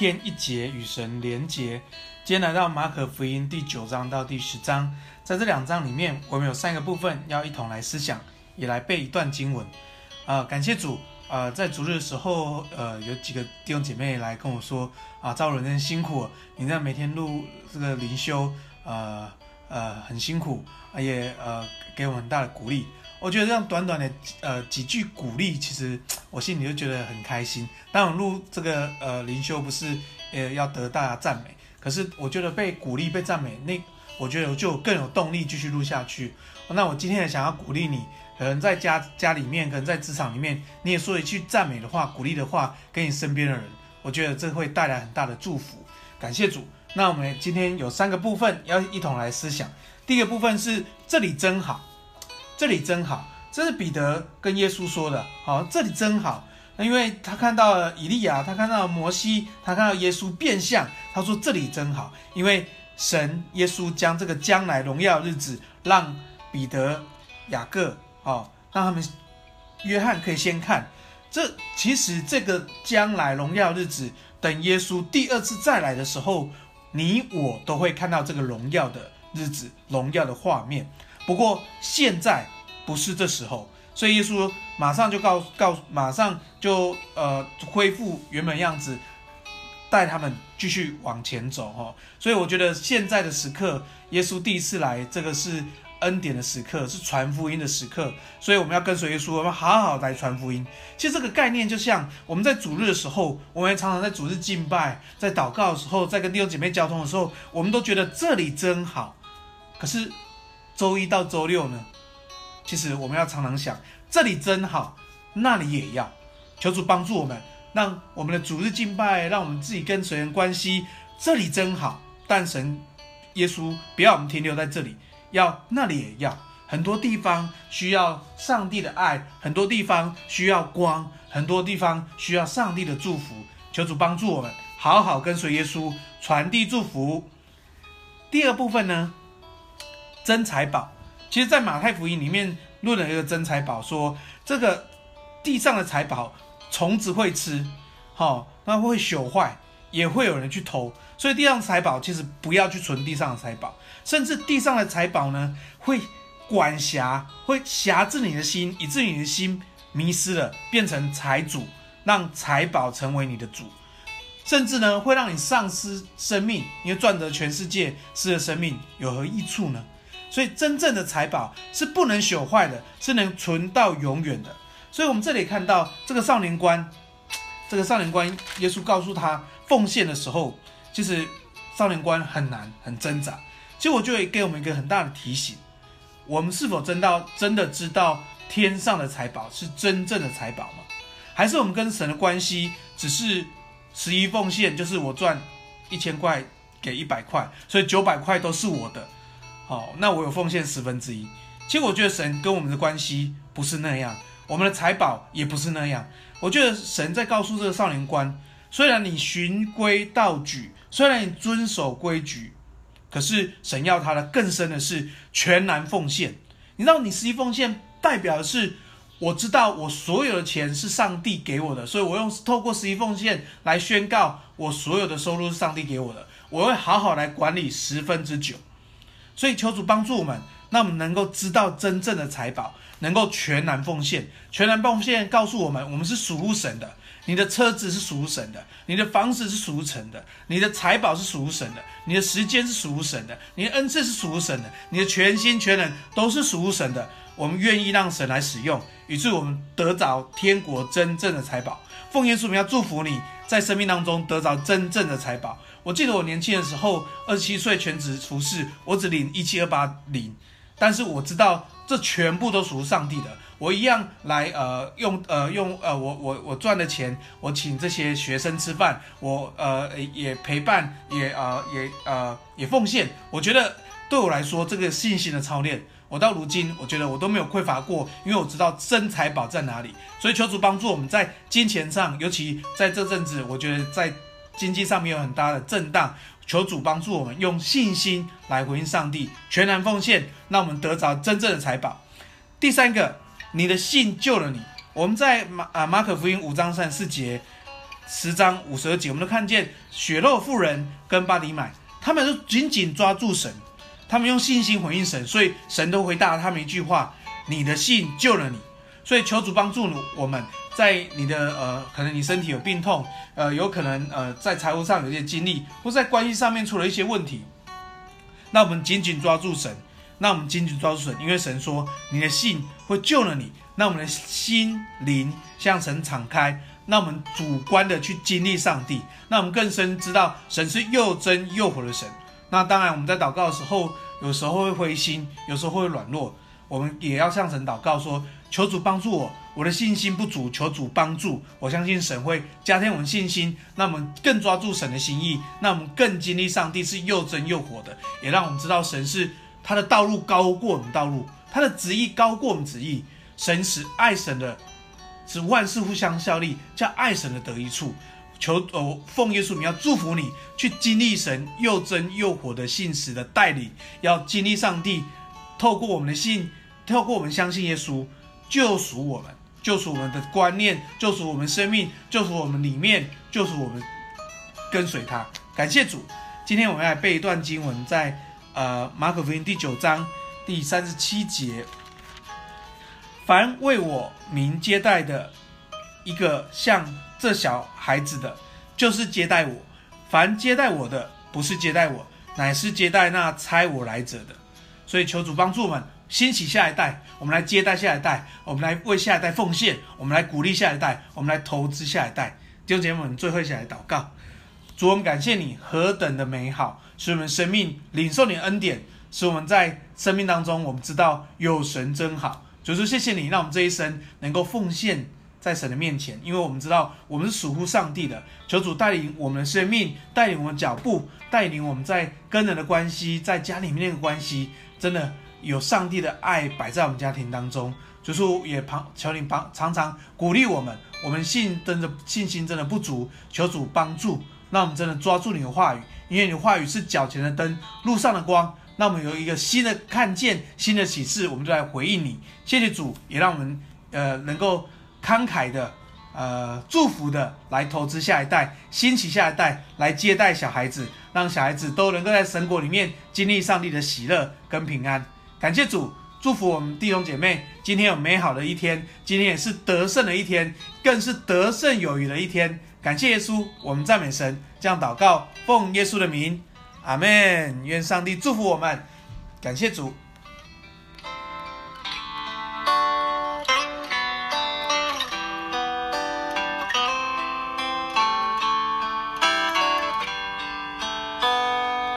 天一节与神连结。今天来到马可福音第九章到第十章，在这两章里面，我们有三个部分要一同来思想，也来背一段经文。啊、感谢主。呃，在主日的时候，呃，有几个弟兄姐妹来跟我说，啊，赵伦真辛苦，你这样每天录这个灵修，呃呃，很辛苦，也呃给我很大的鼓励。我觉得这样短短的呃几句鼓励，其实我心里就觉得很开心。当我录这个呃灵修不是呃要得大家赞美，可是我觉得被鼓励、被赞美，那我觉得我就更有动力继续录下去。那我今天也想要鼓励你。可能在家家里面，可能在职场里面，你也说一句赞美的话、鼓励的话给你身边的人，我觉得这会带来很大的祝福。感谢主。那我们今天有三个部分要一同来思想。第一个部分是这里真好，这里真好，这是彼得跟耶稣说的。好，这里真好，那因为他看到了以利亚，他看到了摩西，他看到耶稣变相，他说这里真好，因为神耶稣将这个将来荣耀的日子让彼得、雅各。哦，让他们约翰可以先看，这其实这个将来荣耀日子，等耶稣第二次再来的时候，你我都会看到这个荣耀的日子，荣耀的画面。不过现在不是这时候，所以耶稣马上就告告，马上就呃恢复原本样子，带他们继续往前走哈、哦。所以我觉得现在的时刻，耶稣第一次来，这个是。恩典的时刻是传福音的时刻，所以我们要跟随耶稣，我们好好来传福音。其实这个概念就像我们在主日的时候，我们常常在主日敬拜，在祷告的时候，在跟弟兄姐妹交通的时候，我们都觉得这里真好。可是周一到周六呢？其实我们要常常想，这里真好，那里也要。求主帮助我们，让我们的主日敬拜，让我们自己跟随关系，这里真好。但神耶稣不要我们停留在这里。要那里也要，很多地方需要上帝的爱，很多地方需要光，很多地方需要上帝的祝福。求主帮助我们，好好跟随耶稣，传递祝福。第二部分呢，真财宝。其实，在马太福音里面论了一个真财宝，说这个地上的财宝虫子会吃，好，那会朽坏，也会有人去偷。所以地上财宝其实不要去存地上的财宝。甚至地上的财宝呢，会管辖，会辖制你的心，以至于你的心迷失了，变成财主，让财宝成为你的主。甚至呢，会让你丧失生命，因为赚得全世界，失了生命，有何益处呢？所以，真正的财宝是不能朽坏的，是能存到永远的。所以，我们这里看到这个少年官，这个少年官，耶稣告诉他奉献的时候，其实少年官很难，很挣扎。其实我就会给我们一个很大的提醒：我们是否真到真的知道天上的财宝是真正的财宝吗？还是我们跟神的关系只是十一奉献，就是我赚一千块给一百块，所以九百块都是我的。好，那我有奉献十分之一。其实我觉得神跟我们的关系不是那样，我们的财宝也不是那样。我觉得神在告诉这个少年官：虽然你循规蹈矩，虽然你遵守规矩。可是神要他的更深的是全然奉献。你知道，你十一奉献代表的是，我知道我所有的钱是上帝给我的，所以我用透过十一奉献来宣告，我所有的收入是上帝给我的。我会好好来管理十分之九。所以求主帮助我们，让我们能够知道真正的财宝，能够全然奉献。全然奉献告诉我们，我们是属神的。你的车子是属神的，你的房子是属神的，你的财宝是属神的，你的时间是属神的，你的恩赐是属神的，你的全心全人都是属神的。我们愿意让神来使用，以致我们得着天国真正的财宝。奉耶稣名要祝福你在生命当中得着真正的财宝。我记得我年轻的时候，二十七岁全职厨师，我只领一七二八零，但是我知道这全部都属于上帝的。我一样来，呃，用，呃，用，呃，我，我，我赚的钱，我请这些学生吃饭，我，呃，也陪伴，也，呃，也，呃，也奉献。我觉得对我来说，这个信心的操练，我到如今，我觉得我都没有匮乏过，因为我知道真财宝在哪里。所以求主帮助我们在金钱上，尤其在这阵子，我觉得在经济上面有很大的震荡。求主帮助我们用信心来回应上帝，全然奉献，让我们得着真正的财宝。第三个。你的信救了你。我们在马啊马可福音五章三十四节，十章五十二节，我们都看见血肉妇人跟巴底买，他们都紧紧抓住神，他们用信心回应神，所以神都回答了他们一句话：“你的信救了你。”所以求主帮助我们，在你的呃，可能你身体有病痛，呃，有可能呃，在财务上有些经历，或在关系上面出了一些问题，那我们紧紧抓住神，那我们紧紧抓住神，因为神说你的信会救了你，那我们的心灵向神敞开，那我们主观的去经历上帝，那我们更深知道神是又真又活的神。那当然我们在祷告的时候，有时候会灰心，有时候会软弱，我们也要向神祷告说。求主帮助我，我的信心不足，求主帮助。我相信神会加添我们信心，那我们更抓住神的心意，那我们更经历上帝是又真又活的，也让我们知道神是他的道路高过我们道路，他的旨意高过我们旨意。神使爱神的，使万事互相效力，叫爱神的得益处。求哦，奉耶稣名要祝福你，去经历神又真又活的信实的带领，要经历上帝透过我们的信，透过我们相信耶稣。救赎我们，救赎我们的观念，救赎我们生命，救赎我们里面，救赎我们跟随他。感谢主，今天我们要来背一段经文，在呃马可福音第九章第三十七节：凡为我名接待的一个像这小孩子的，就是接待我；凡接待我的，不是接待我，乃是接待那差我来者的。所以求主帮助我们。兴起下一代，我们来接待下一代，我们来为下一代奉献，我们来鼓励下一代，我们来投资下一代。弟兄姐妹们，最后一起来祷告，主，我们感谢你何等的美好，使我们生命领受你的恩典，使我们在生命当中，我们知道有神真好。主说谢谢你，让我们这一生能够奉献在神的面前，因为我们知道我们是属乎上帝的。求主带领我们的生命，带领我们脚步，带领我们在跟人的关系，在家里面的关系，真的。有上帝的爱摆在我们家庭当中，就是也旁求你帮常常鼓励我们，我们信真的信心真的不足，求主帮助，那我们真的抓住你的话语，因为你的话语是脚前的灯，路上的光。那我们有一个新的看见，新的启示，我们就来回应你。谢谢主，也让我们呃能够慷慨的呃祝福的来投资下一代，兴起下一代来接待小孩子，让小孩子都能够在神国里面经历上帝的喜乐跟平安。感谢主，祝福我们弟兄姐妹，今天有美好的一天，今天也是得胜的一天，更是得胜有余的一天。感谢耶稣，我们赞美神，这样祷告，奉耶稣的名，阿门。愿上帝祝福我们，感谢主。